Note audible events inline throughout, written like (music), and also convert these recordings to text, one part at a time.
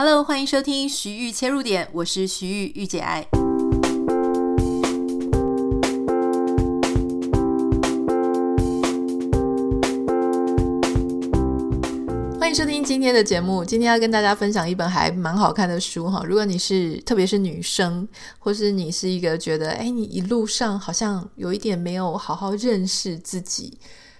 Hello，欢迎收听徐玉切入点，我是徐豫御姐爱。欢迎收听今天的节目。今天要跟大家分享一本还蛮好看的书哈。如果你是特别是女生，或是你是一个觉得哎，你一路上好像有一点没有好好认识自己。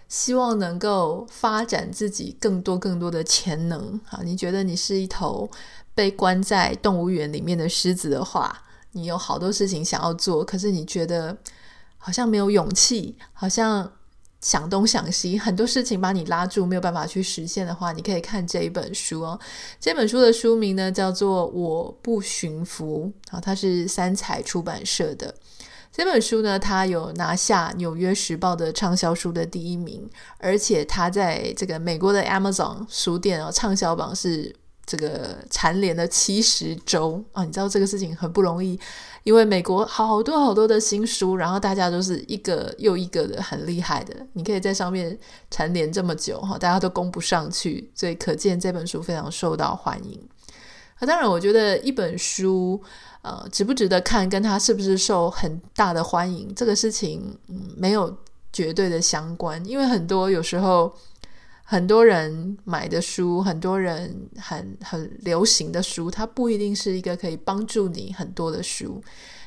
希望能够发展自己更多更多的潜能啊！你觉得你是一头被关在动物园里面的狮子的话，你有好多事情想要做，可是你觉得好像没有勇气，好像想东想西，很多事情把你拉住，没有办法去实现的话，你可以看这一本书哦。这本书的书名呢叫做《我不驯服》啊，它是三彩出版社的。这本书呢，它有拿下《纽约时报》的畅销书的第一名，而且它在这个美国的 Amazon 书店哦，畅销榜是这个蝉联了七十周啊！你知道这个事情很不容易，因为美国好多好多的新书，然后大家都是一个又一个的很厉害的，你可以在上面蝉联这么久哈，大家都攻不上去，所以可见这本书非常受到欢迎。啊，当然，我觉得一本书。呃，值不值得看，跟他是不是受很大的欢迎，这个事情，嗯，没有绝对的相关。因为很多有时候，很多人买的书，很多人很很流行的书，它不一定是一个可以帮助你很多的书。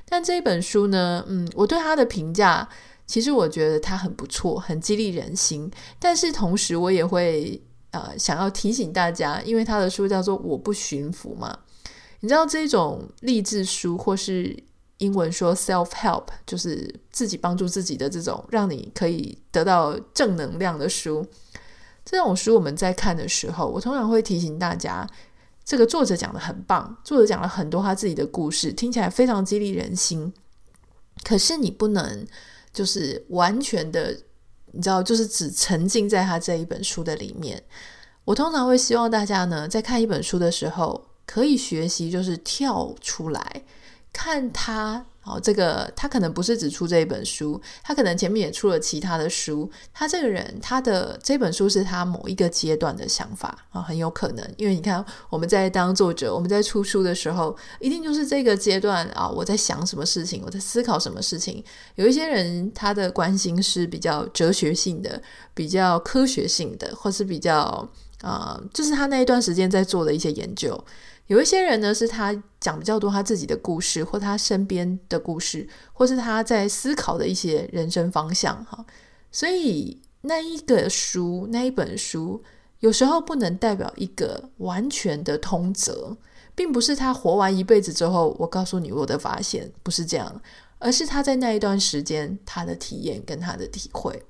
但这一本书呢，嗯，我对它的评价，其实我觉得它很不错，很激励人心。但是同时，我也会呃想要提醒大家，因为他的书叫做《我不驯服》嘛。你知道这种励志书，或是英文说 self-help，就是自己帮助自己的这种，让你可以得到正能量的书。这种书我们在看的时候，我通常会提醒大家，这个作者讲的很棒，作者讲了很多他自己的故事，听起来非常激励人心。可是你不能就是完全的，你知道，就是只沉浸在他这一本书的里面。我通常会希望大家呢，在看一本书的时候，可以学习，就是跳出来看他。哦，这个他可能不是只出这一本书，他可能前面也出了其他的书。他这个人，他的这本书是他某一个阶段的想法啊，很有可能。因为你看，我们在当作者，我们在出书的时候，一定就是这个阶段啊。我在想什么事情，我在思考什么事情。有一些人，他的关心是比较哲学性的，比较科学性的，或是比较啊，就是他那一段时间在做的一些研究。有一些人呢，是他讲比较多他自己的故事，或他身边的故事，或是他在思考的一些人生方向哈。所以那一个书，那一本书，有时候不能代表一个完全的通则，并不是他活完一辈子之后，我告诉你我的发现，不是这样，而是他在那一段时间他的体验跟他的体会。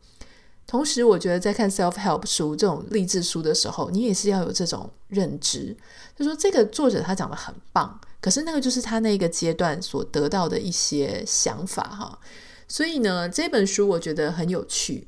同时，我觉得在看 self-help 书这种励志书的时候，你也是要有这种认知，就说这个作者他讲的很棒，可是那个就是他那个阶段所得到的一些想法哈。所以呢，这本书我觉得很有趣。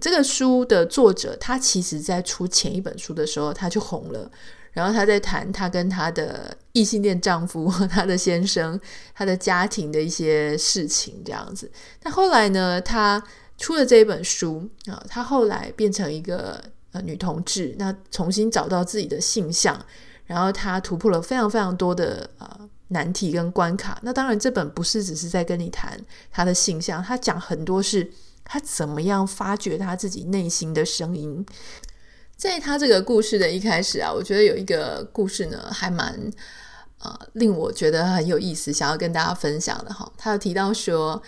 这个书的作者他其实在出前一本书的时候他就红了，然后他在谈他跟他的异性恋丈夫、他的先生、他的家庭的一些事情这样子。那后来呢，他出了这一本书啊，她后来变成一个呃女同志，那重新找到自己的性向，然后她突破了非常非常多的呃难题跟关卡。那当然，这本不是只是在跟你谈她的性向，她讲很多是她怎么样发掘她自己内心的声音。在她这个故事的一开始啊，我觉得有一个故事呢，还蛮呃令我觉得很有意思，想要跟大家分享的哈。她有提到说。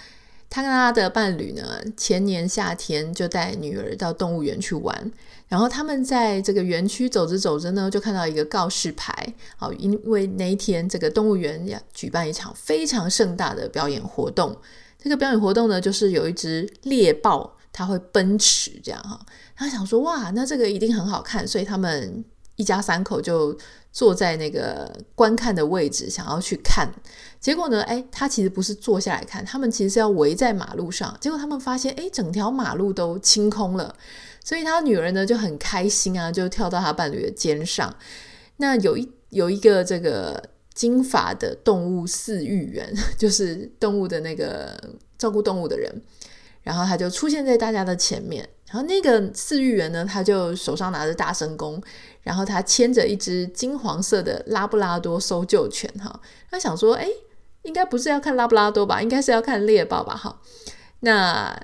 他跟他的伴侣呢，前年夏天就带女儿到动物园去玩，然后他们在这个园区走着走着呢，就看到一个告示牌，好，因为那一天这个动物园要举办一场非常盛大的表演活动，这个表演活动呢，就是有一只猎豹，它会奔驰这样哈，他想说哇，那这个一定很好看，所以他们一家三口就。坐在那个观看的位置，想要去看，结果呢，诶，他其实不是坐下来看，他们其实是要围在马路上。结果他们发现，诶，整条马路都清空了，所以他女儿呢就很开心啊，就跳到他伴侣的肩上。那有一有一个这个金发的动物饲育员，(laughs) 就是动物的那个照顾动物的人，然后他就出现在大家的前面。然后那个饲育员呢，他就手上拿着大神弓。然后他牵着一只金黄色的拉布拉多搜救犬哈，他想说，哎，应该不是要看拉布拉多吧，应该是要看猎豹吧哈。那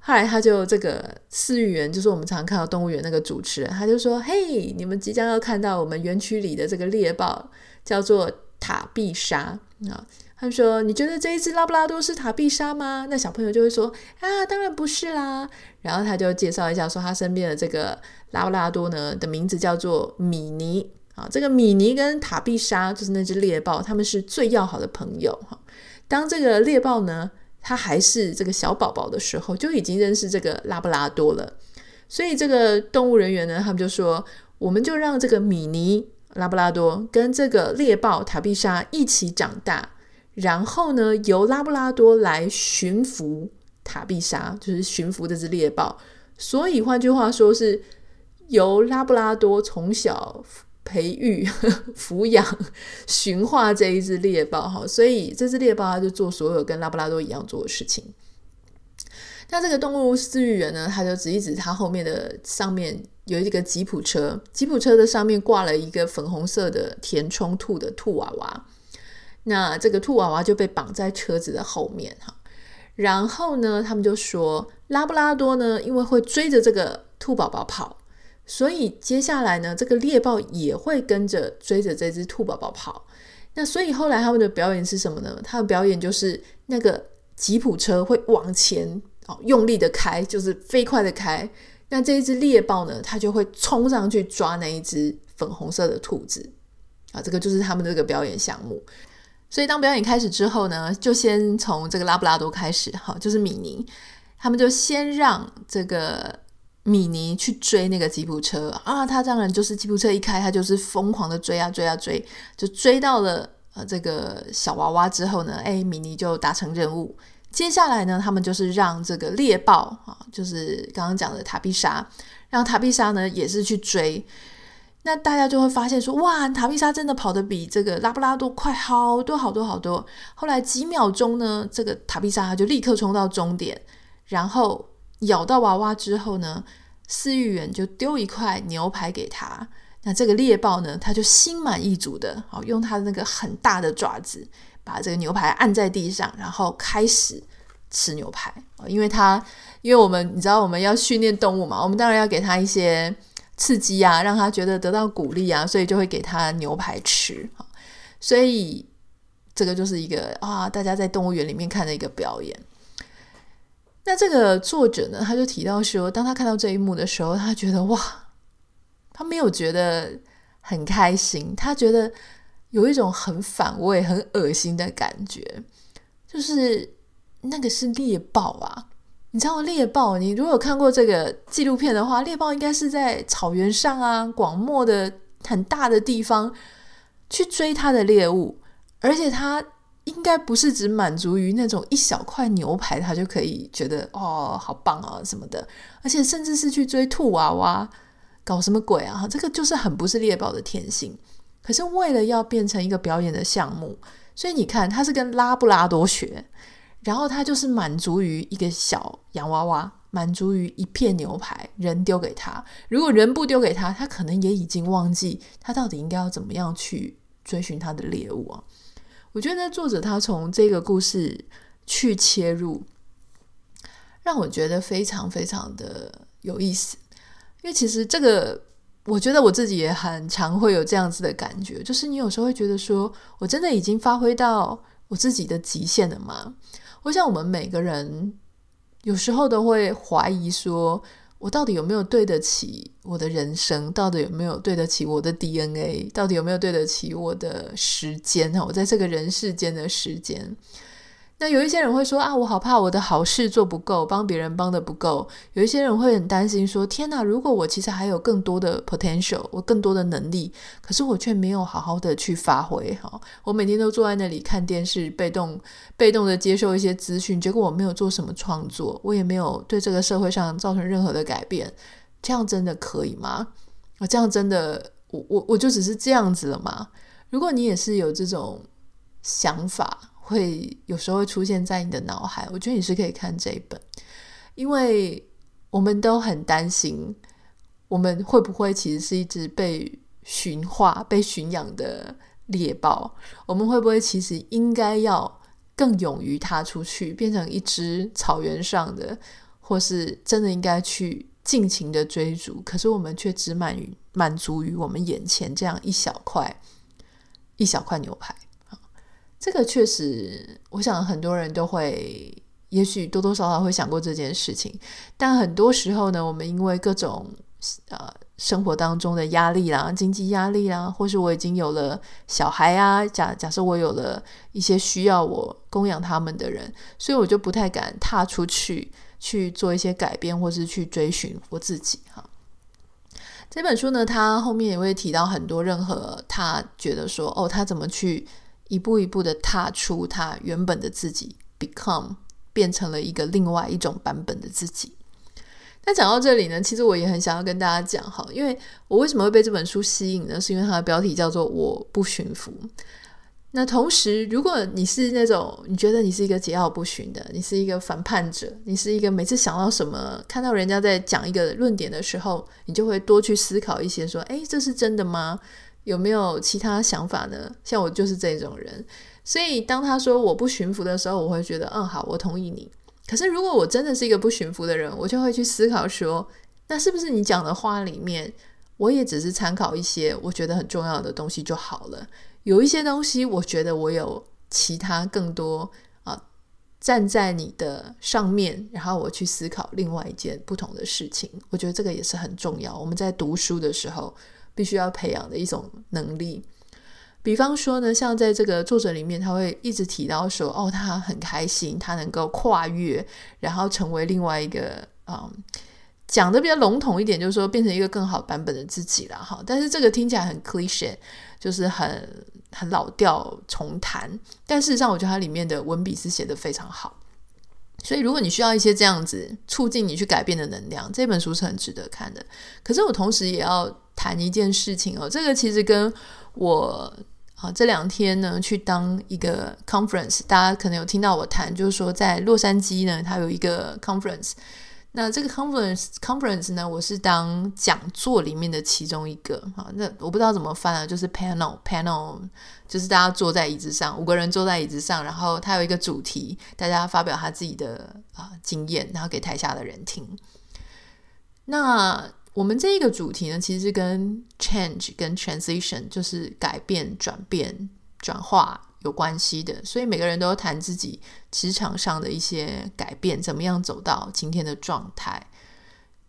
后来他就这个饲育员，就是我们常看到动物园那个主持人，他就说，嘿，你们即将要看到我们园区里的这个猎豹，叫做塔碧莎啊。他们说：“你觉得这一只拉布拉多是塔碧莎吗？”那小朋友就会说：“啊，当然不是啦。”然后他就介绍一下，说他身边的这个拉布拉多呢的名字叫做米妮啊。这个米妮跟塔碧莎就是那只猎豹，他们是最要好的朋友哈。当这个猎豹呢，它还是这个小宝宝的时候，就已经认识这个拉布拉多了。所以这个动物人员呢，他们就说：“我们就让这个米妮拉布拉多跟这个猎豹塔碧莎一起长大。”然后呢，由拉布拉多来驯服塔碧莎，就是驯服这只猎豹。所以换句话说，是由拉布拉多从小培育、(laughs) 抚养、驯化这一只猎豹。哈，所以这只猎豹它就做所有跟拉布拉多一样做的事情。那这个动物饲育员呢，他就指一指他后面的上面有一个吉普车，吉普车的上面挂了一个粉红色的填充兔的兔娃娃。那这个兔娃娃就被绑在车子的后面哈，然后呢，他们就说拉布拉多呢，因为会追着这个兔宝宝跑，所以接下来呢，这个猎豹也会跟着追着这只兔宝宝跑。那所以后来他们的表演是什么呢？他们表演就是那个吉普车会往前哦用力的开，就是飞快的开。那这一只猎豹呢，它就会冲上去抓那一只粉红色的兔子啊，这个就是他们的这个表演项目。所以当表演开始之后呢，就先从这个拉布拉多开始，哈，就是米妮，他们就先让这个米妮去追那个吉普车啊，他当然就是吉普车一开，他就是疯狂的追啊追啊追，就追到了呃这个小娃娃之后呢，哎，米妮就达成任务。接下来呢，他们就是让这个猎豹啊，就是刚刚讲的塔碧莎，让塔碧莎呢也是去追。那大家就会发现说，哇，塔碧莎真的跑得比这个拉布拉多快好多好多好多。后来几秒钟呢，这个塔碧莎就立刻冲到终点，然后咬到娃娃之后呢，饲育员就丢一块牛排给他。那这个猎豹呢，他就心满意足的，好用他的那个很大的爪子把这个牛排按在地上，然后开始吃牛排。因为他，因为我们你知道我们要训练动物嘛，我们当然要给他一些。刺激啊，让他觉得得到鼓励啊，所以就会给他牛排吃。所以这个就是一个啊，大家在动物园里面看的一个表演。那这个作者呢，他就提到说，当他看到这一幕的时候，他觉得哇，他没有觉得很开心，他觉得有一种很反胃、很恶心的感觉，就是那个是猎豹啊。你知道猎豹？你如果有看过这个纪录片的话，猎豹应该是在草原上啊，广漠的很大的地方去追它的猎物，而且它应该不是只满足于那种一小块牛排，它就可以觉得哦，好棒啊什么的，而且甚至是去追兔娃娃，搞什么鬼啊？这个就是很不是猎豹的天性。可是为了要变成一个表演的项目，所以你看，它是跟拉布拉多学。然后他就是满足于一个小洋娃娃，满足于一片牛排，人丢给他。如果人不丢给他，他可能也已经忘记他到底应该要怎么样去追寻他的猎物啊。我觉得作者他从这个故事去切入，让我觉得非常非常的有意思。因为其实这个，我觉得我自己也很常会有这样子的感觉，就是你有时候会觉得说，我真的已经发挥到我自己的极限了吗？我想，我们每个人有时候都会怀疑说，我到底有没有对得起我的人生？到底有没有对得起我的 DNA？到底有没有对得起我的时间？哈，我在这个人世间的时间。那有一些人会说啊，我好怕我的好事做不够，帮别人帮得不够。有一些人会很担心说，天哪，如果我其实还有更多的 potential，我更多的能力，可是我却没有好好的去发挥。哈，我每天都坐在那里看电视，被动被动的接受一些资讯，结果我没有做什么创作，我也没有对这个社会上造成任何的改变。这样真的可以吗？我这样真的，我我我就只是这样子了吗？如果你也是有这种想法，会有时候会出现在你的脑海，我觉得你是可以看这一本，因为我们都很担心，我们会不会其实是一只被驯化、被驯养的猎豹？我们会不会其实应该要更勇于踏出去，变成一只草原上的，或是真的应该去尽情的追逐？可是我们却只满于满足于我们眼前这样一小块一小块牛排。这个确实，我想很多人都会。也许多多少少会想过这件事情，但很多时候呢，我们因为各种呃生活当中的压力啦、经济压力啦，或是我已经有了小孩啊，假假设我有了一些需要我供养他们的人，所以我就不太敢踏出去去做一些改变，或是去追寻我自己哈。这本书呢，他后面也会提到很多，任何他觉得说哦，他怎么去一步一步的踏出他原本的自己，become。变成了一个另外一种版本的自己。那讲到这里呢，其实我也很想要跟大家讲哈，因为我为什么会被这本书吸引呢？是因为它的标题叫做“我不驯服”。那同时，如果你是那种你觉得你是一个桀骜不驯的，你是一个反叛者，你是一个每次想到什么，看到人家在讲一个论点的时候，你就会多去思考一些，说：“诶，这是真的吗？有没有其他想法呢？”像我就是这种人。所以，当他说我不驯服的时候，我会觉得，嗯，好，我同意你。可是，如果我真的是一个不驯服的人，我就会去思考说，那是不是你讲的话里面，我也只是参考一些我觉得很重要的东西就好了？有一些东西，我觉得我有其他更多啊，站在你的上面，然后我去思考另外一件不同的事情。我觉得这个也是很重要。我们在读书的时候，必须要培养的一种能力。比方说呢，像在这个作者里面，他会一直提到说，哦，他很开心，他能够跨越，然后成为另外一个，嗯，讲的比较笼统一点，就是说变成一个更好版本的自己了哈。但是这个听起来很 cliche，就是很很老调重弹。但事实上，我觉得它里面的文笔是写得非常好。所以，如果你需要一些这样子促进你去改变的能量，这本书是很值得看的。可是，我同时也要谈一件事情哦，这个其实跟我。啊，这两天呢，去当一个 conference，大家可能有听到我谈，就是说在洛杉矶呢，它有一个 conference。那这个 conference conference 呢，我是当讲座里面的其中一个。好，那我不知道怎么翻啊，就是 panel panel，就是大家坐在椅子上，五个人坐在椅子上，然后它有一个主题，大家发表他自己的啊经验，然后给台下的人听。那我们这一个主题呢，其实跟 change 跟 transition，就是改变、转变、转化有关系的。所以每个人都谈自己职场上的一些改变，怎么样走到今天的状态。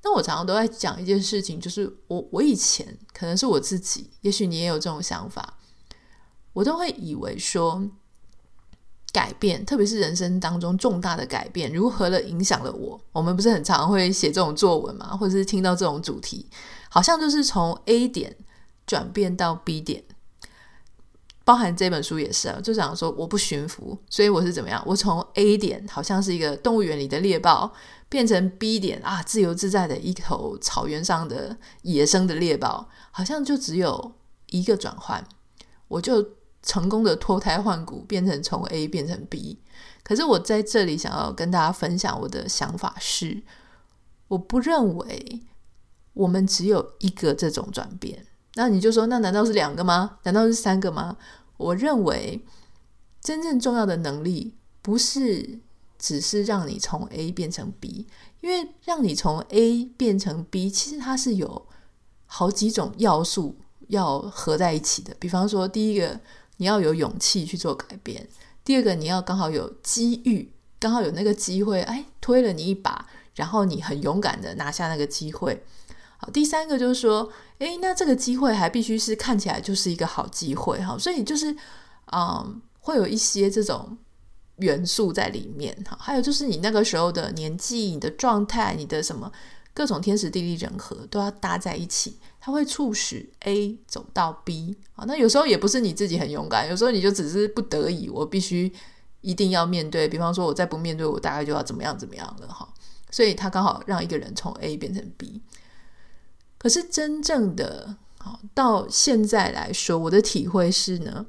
那我常常都在讲一件事情，就是我我以前可能是我自己，也许你也有这种想法，我都会以为说。改变，特别是人生当中重大的改变，如何的影响了我？我们不是很常会写这种作文嘛，或者是听到这种主题，好像就是从 A 点转变到 B 点，包含这本书也是啊，就想说我不驯服，所以我是怎么样？我从 A 点好像是一个动物园里的猎豹，变成 B 点啊，自由自在的一头草原上的野生的猎豹，好像就只有一个转换，我就。成功的脱胎换骨，变成从 A 变成 B。可是我在这里想要跟大家分享我的想法是，我不认为我们只有一个这种转变。那你就说，那难道是两个吗？难道是三个吗？我认为真正重要的能力不是只是让你从 A 变成 B，因为让你从 A 变成 B，其实它是有好几种要素要合在一起的。比方说，第一个。你要有勇气去做改变。第二个，你要刚好有机遇，刚好有那个机会，哎，推了你一把，然后你很勇敢的拿下那个机会。好，第三个就是说，哎，那这个机会还必须是看起来就是一个好机会哈，所以就是，嗯，会有一些这种元素在里面哈。还有就是你那个时候的年纪、你的状态、你的什么各种天时地利人和都要搭在一起。它会促使 A 走到 B 啊，那有时候也不是你自己很勇敢，有时候你就只是不得已，我必须一定要面对。比方说，我再不面对，我大概就要怎么样怎么样了哈。所以他刚好让一个人从 A 变成 B。可是真正的好到现在来说，我的体会是呢，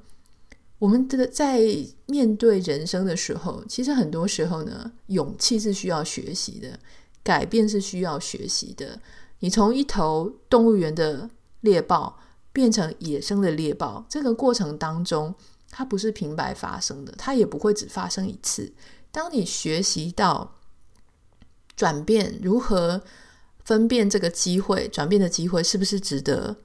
我们的在面对人生的时候，其实很多时候呢，勇气是需要学习的，改变是需要学习的。你从一头动物园的猎豹变成野生的猎豹，这个过程当中，它不是平白发生的，它也不会只发生一次。当你学习到转变，如何分辨这个机会，转变的机会是不是值得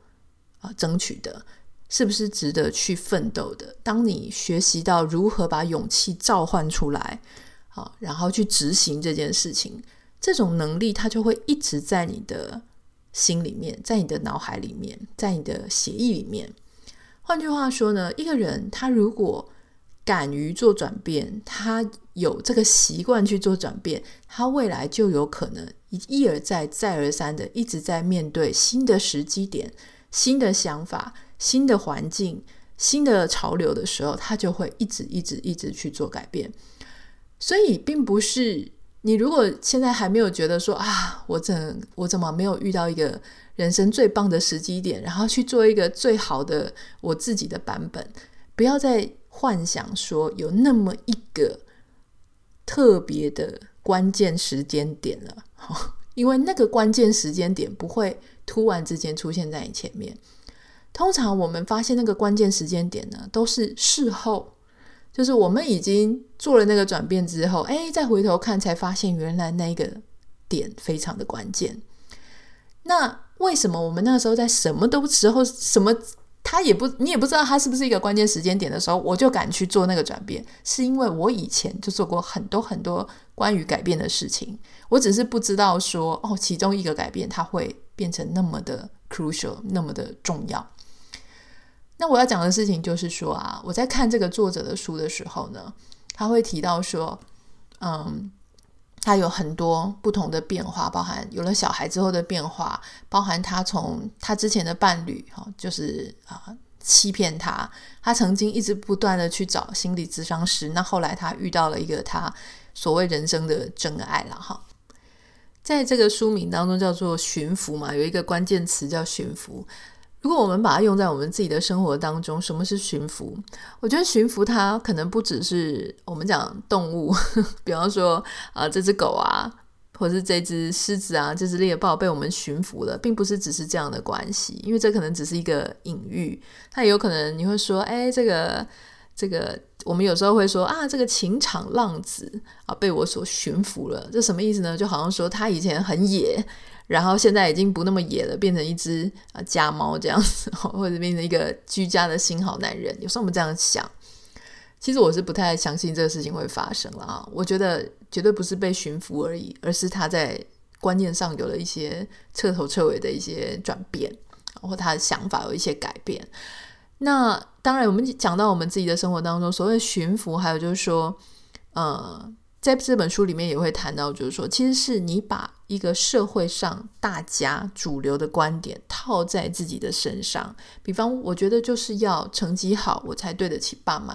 啊、争取的，是不是值得去奋斗的？当你学习到如何把勇气召唤出来，啊，然后去执行这件事情。这种能力，它就会一直在你的心里面，在你的脑海里面，在你的血液里面。换句话说呢，一个人他如果敢于做转变，他有这个习惯去做转变，他未来就有可能一一而再、再而三的一直在面对新的时机点、新的想法、新的环境、新的潮流的时候，他就会一直、一直、一直去做改变。所以，并不是。你如果现在还没有觉得说啊，我怎我怎么没有遇到一个人生最棒的时机点，然后去做一个最好的我自己的版本，不要再幻想说有那么一个特别的关键时间点了，(laughs) 因为那个关键时间点不会突然之间出现在你前面。通常我们发现那个关键时间点呢，都是事后。就是我们已经做了那个转变之后，哎，再回头看才发现原来那个点非常的关键。那为什么我们那个时候在什么都时候什么他也不你也不知道他是不是一个关键时间点的时候，我就敢去做那个转变？是因为我以前就做过很多很多关于改变的事情，我只是不知道说哦，其中一个改变它会变成那么的 crucial，那么的重要。那我要讲的事情就是说啊，我在看这个作者的书的时候呢，他会提到说，嗯，他有很多不同的变化，包含有了小孩之后的变化，包含他从他之前的伴侣哈，就是啊欺骗他，他曾经一直不断的去找心理咨商师，那后来他遇到了一个他所谓人生的真爱了哈，在这个书名当中叫做驯服嘛，有一个关键词叫驯服。如果我们把它用在我们自己的生活当中，什么是驯服？我觉得驯服它可能不只是我们讲动物，(laughs) 比方说啊、这只狗啊，或是这只狮子啊，这只猎豹被我们驯服了，并不是只是这样的关系，因为这可能只是一个隐喻。它也有可能你会说，哎，这个这个，我们有时候会说啊，这个情场浪子啊，被我所驯服了，这什么意思呢？就好像说他以前很野。然后现在已经不那么野了，变成一只啊家猫这样子，(laughs) 或者变成一个居家的新好男人。有时候我们这样想，其实我是不太相信这个事情会发生了啊。我觉得绝对不是被驯服而已，而是他在观念上有了一些彻头彻尾的一些转变，或他的想法有一些改变。那当然，我们讲到我们自己的生活当中，所谓驯服，还有就是说，呃。在这本书里面也会谈到，就是说，其实是你把一个社会上大家主流的观点套在自己的身上。比方，我觉得就是要成绩好，我才对得起爸妈；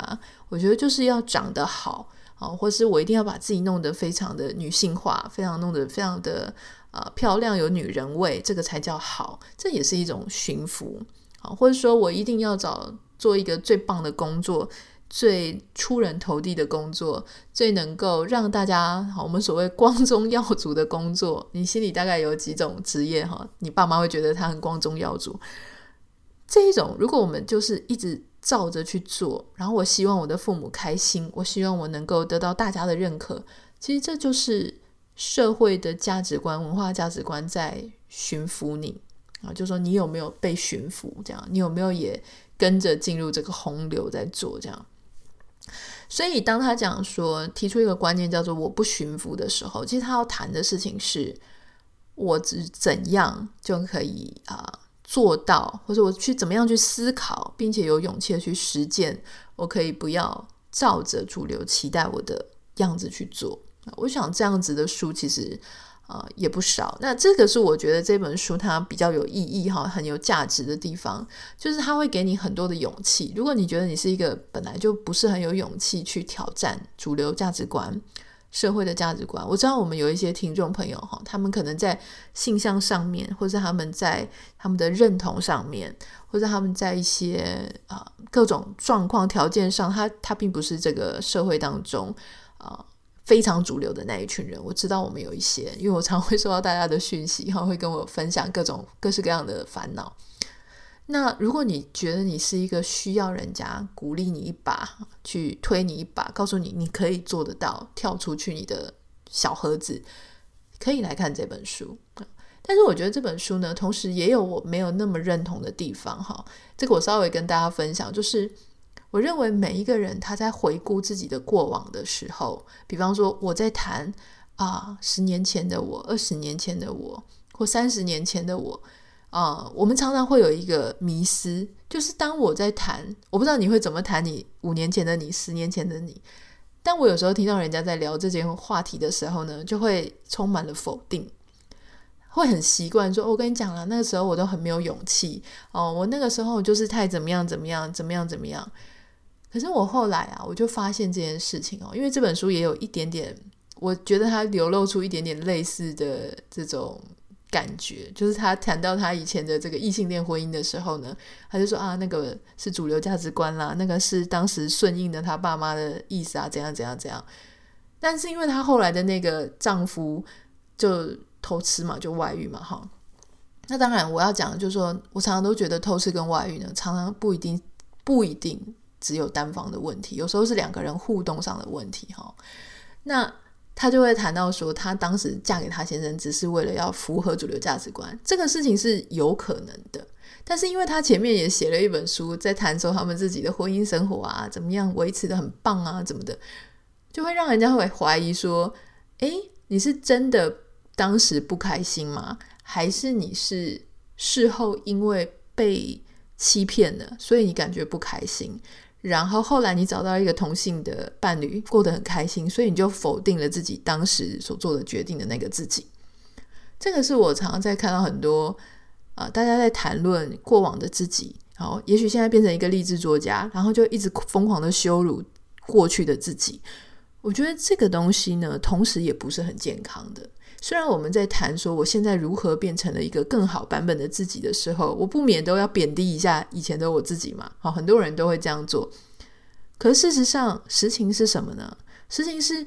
我觉得就是要长得好，啊，或是我一定要把自己弄得非常的女性化，非常弄得非常的呃漂亮，有女人味，这个才叫好。这也是一种驯服，啊，或者说我一定要找做一个最棒的工作。最出人头地的工作，最能够让大家好，我们所谓光宗耀祖的工作，你心里大概有几种职业哈？你爸妈会觉得他很光宗耀祖。这一种，如果我们就是一直照着去做，然后我希望我的父母开心，我希望我能够得到大家的认可，其实这就是社会的价值观、文化价值观在驯服你啊，就说你有没有被驯服？这样，你有没有也跟着进入这个洪流在做这样？所以，当他讲说提出一个观念叫做“我不驯服”的时候，其实他要谈的事情是：我只怎样就可以啊、做到，或者我去怎么样去思考，并且有勇气去实践，我可以不要照着主流期待我的样子去做。我想这样子的书其实。啊、呃，也不少。那这个是我觉得这本书它比较有意义哈，很有价值的地方，就是它会给你很多的勇气。如果你觉得你是一个本来就不是很有勇气去挑战主流价值观、社会的价值观，我知道我们有一些听众朋友哈，他们可能在性向上面，或者他们在他们的认同上面，或者他们在一些啊、呃、各种状况条件上，他他并不是这个社会当中啊。非常主流的那一群人。我知道我们有一些，因为我常会收到大家的讯息，哈，会跟我分享各种各式各样的烦恼。那如果你觉得你是一个需要人家鼓励你一把，去推你一把，告诉你你可以做得到，跳出去你的小盒子，可以来看这本书。但是我觉得这本书呢，同时也有我没有那么认同的地方哈。这个我稍微跟大家分享，就是我认为每一个人他在回顾自己的过往的时候，比方说我在谈啊，十年前的我，二十年前的我，或三十年前的我啊，我们常常会有一个迷思，就是当我在谈，我不知道你会怎么谈你五年前的你，十年前的你。但我有时候听到人家在聊这件话题的时候呢，就会充满了否定。会很习惯说，我跟你讲了，那个时候我都很没有勇气哦，我那个时候就是太怎么样怎么样怎么样怎么样。可是我后来啊，我就发现这件事情哦，因为这本书也有一点点，我觉得它流露出一点点类似的这种感觉，就是他谈到他以前的这个异性恋婚姻的时候呢，他就说啊，那个是主流价值观啦，那个是当时顺应的他爸妈的意思啊，怎样怎样怎样。但是因为他后来的那个丈夫就。偷吃嘛，就外遇嘛，哈。那当然，我要讲就是说，我常常都觉得偷吃跟外遇呢，常常不一定不一定只有单方的问题，有时候是两个人互动上的问题，哈。那他就会谈到说，他当时嫁给他先生，只是为了要符合主流价值观，这个事情是有可能的。但是因为他前面也写了一本书，在谈说他们自己的婚姻生活啊，怎么样维持得很棒啊，怎么的，就会让人家会怀疑说，诶，你是真的？当时不开心吗？还是你是事后因为被欺骗了，所以你感觉不开心？然后后来你找到一个同性的伴侣，过得很开心，所以你就否定了自己当时所做的决定的那个自己。这个是我常常在看到很多啊、大家在谈论过往的自己，好，也许现在变成一个励志作家，然后就一直疯狂的羞辱过去的自己。我觉得这个东西呢，同时也不是很健康的。虽然我们在谈说我现在如何变成了一个更好版本的自己的时候，我不免都要贬低一下以前的我自己嘛。好，很多人都会这样做。可事实上，实情是什么呢？实情是，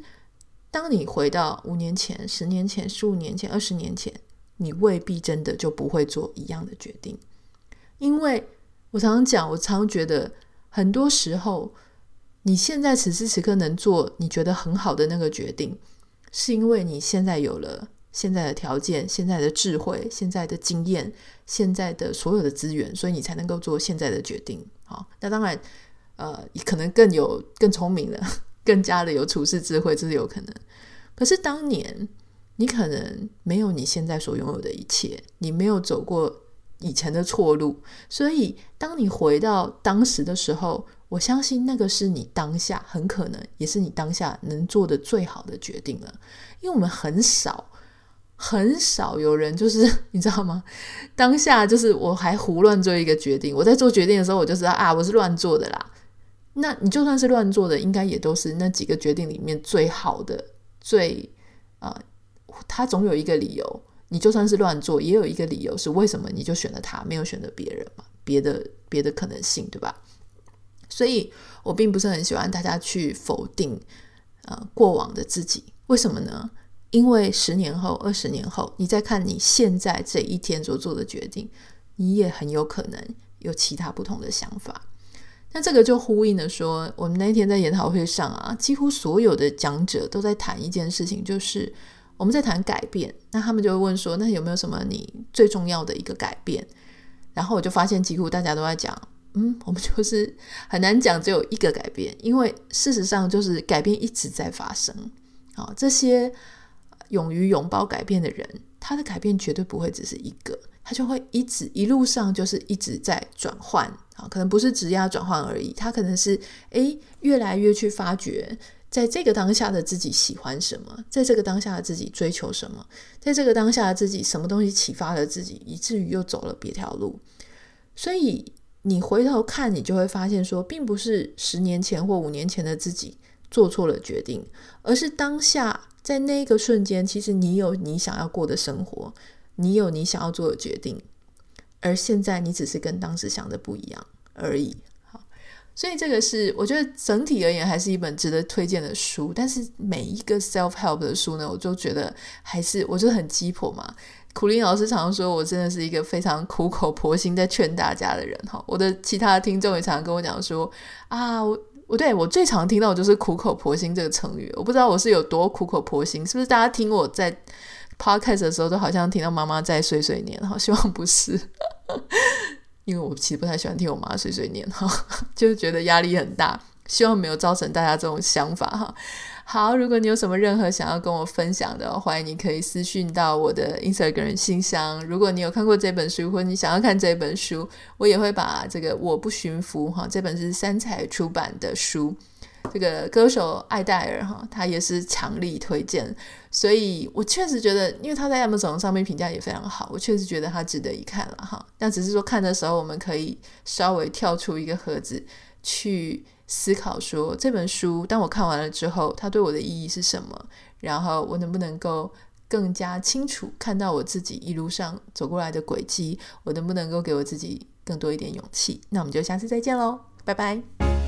当你回到五年前、十年前、十五年前、二十年前，你未必真的就不会做一样的决定。因为我常常讲，我常常觉得，很多时候，你现在此时此刻能做你觉得很好的那个决定。是因为你现在有了现在的条件、现在的智慧、现在的经验、现在的所有的资源，所以你才能够做现在的决定。好，那当然，呃，可能更有更聪明了，(laughs) 更加的有处世智慧，这是有可能。可是当年你可能没有你现在所拥有的一切，你没有走过以前的错路，所以当你回到当时的时候。我相信那个是你当下很可能，也是你当下能做的最好的决定了。因为我们很少很少有人就是 (laughs) 你知道吗？当下就是我还胡乱做一个决定，我在做决定的时候，我就知道啊，我是乱做的啦。那你就算是乱做的，应该也都是那几个决定里面最好的，最啊，他总有一个理由。你就算是乱做，也有一个理由是为什么你就选了他，没有选择别人嘛？别的别的可能性，对吧？所以我并不是很喜欢大家去否定呃过往的自己，为什么呢？因为十年后、二十年后，你再看你现在这一天所做的决定，你也很有可能有其他不同的想法。那这个就呼应了说，我们那天在研讨会上啊，几乎所有的讲者都在谈一件事情，就是我们在谈改变。那他们就会问说，那有没有什么你最重要的一个改变？然后我就发现，几乎大家都在讲。嗯，我们就是很难讲只有一个改变，因为事实上就是改变一直在发生。啊，这些勇于拥抱改变的人，他的改变绝对不会只是一个，他就会一直一路上就是一直在转换。啊，可能不是只要转换而已，他可能是诶越来越去发掘，在这个当下的自己喜欢什么，在这个当下的自己追求什么，在这个当下的自己什么东西启发了自己，以至于又走了别条路。所以。你回头看，你就会发现说，并不是十年前或五年前的自己做错了决定，而是当下在那个瞬间，其实你有你想要过的生活，你有你想要做的决定，而现在你只是跟当时想的不一样而已。所以这个是我觉得整体而言还是一本值得推荐的书。但是每一个 self help 的书呢，我就觉得还是我就很鸡婆嘛。苦苓老师常常说我真的是一个非常苦口婆心在劝大家的人哈。我的其他听众也常常跟我讲说啊，我我对我最常听到的就是苦口婆心这个成语。我不知道我是有多苦口婆心，是不是大家听我在 podcast 的时候都好像听到妈妈在碎碎念哈？希望不是。因为我其实不太喜欢听我妈碎碎念哈，(laughs) 就是觉得压力很大，希望没有造成大家这种想法哈。好，如果你有什么任何想要跟我分享的，欢迎你可以私讯到我的 Instagram 信箱。如果你有看过这本书，或者你想要看这本书，我也会把这个《我不驯服》哈，这本是三彩出版的书。这个歌手艾黛尔哈，他也是强力推荐，所以我确实觉得，因为他在 Amazon 上面评价也非常好，我确实觉得他值得一看了哈。但只是说看的时候，我们可以稍微跳出一个盒子去思考，说这本书当我看完了之后，它对我的意义是什么？然后我能不能够更加清楚看到我自己一路上走过来的轨迹？我能不能够给我自己更多一点勇气？那我们就下次再见喽，拜拜。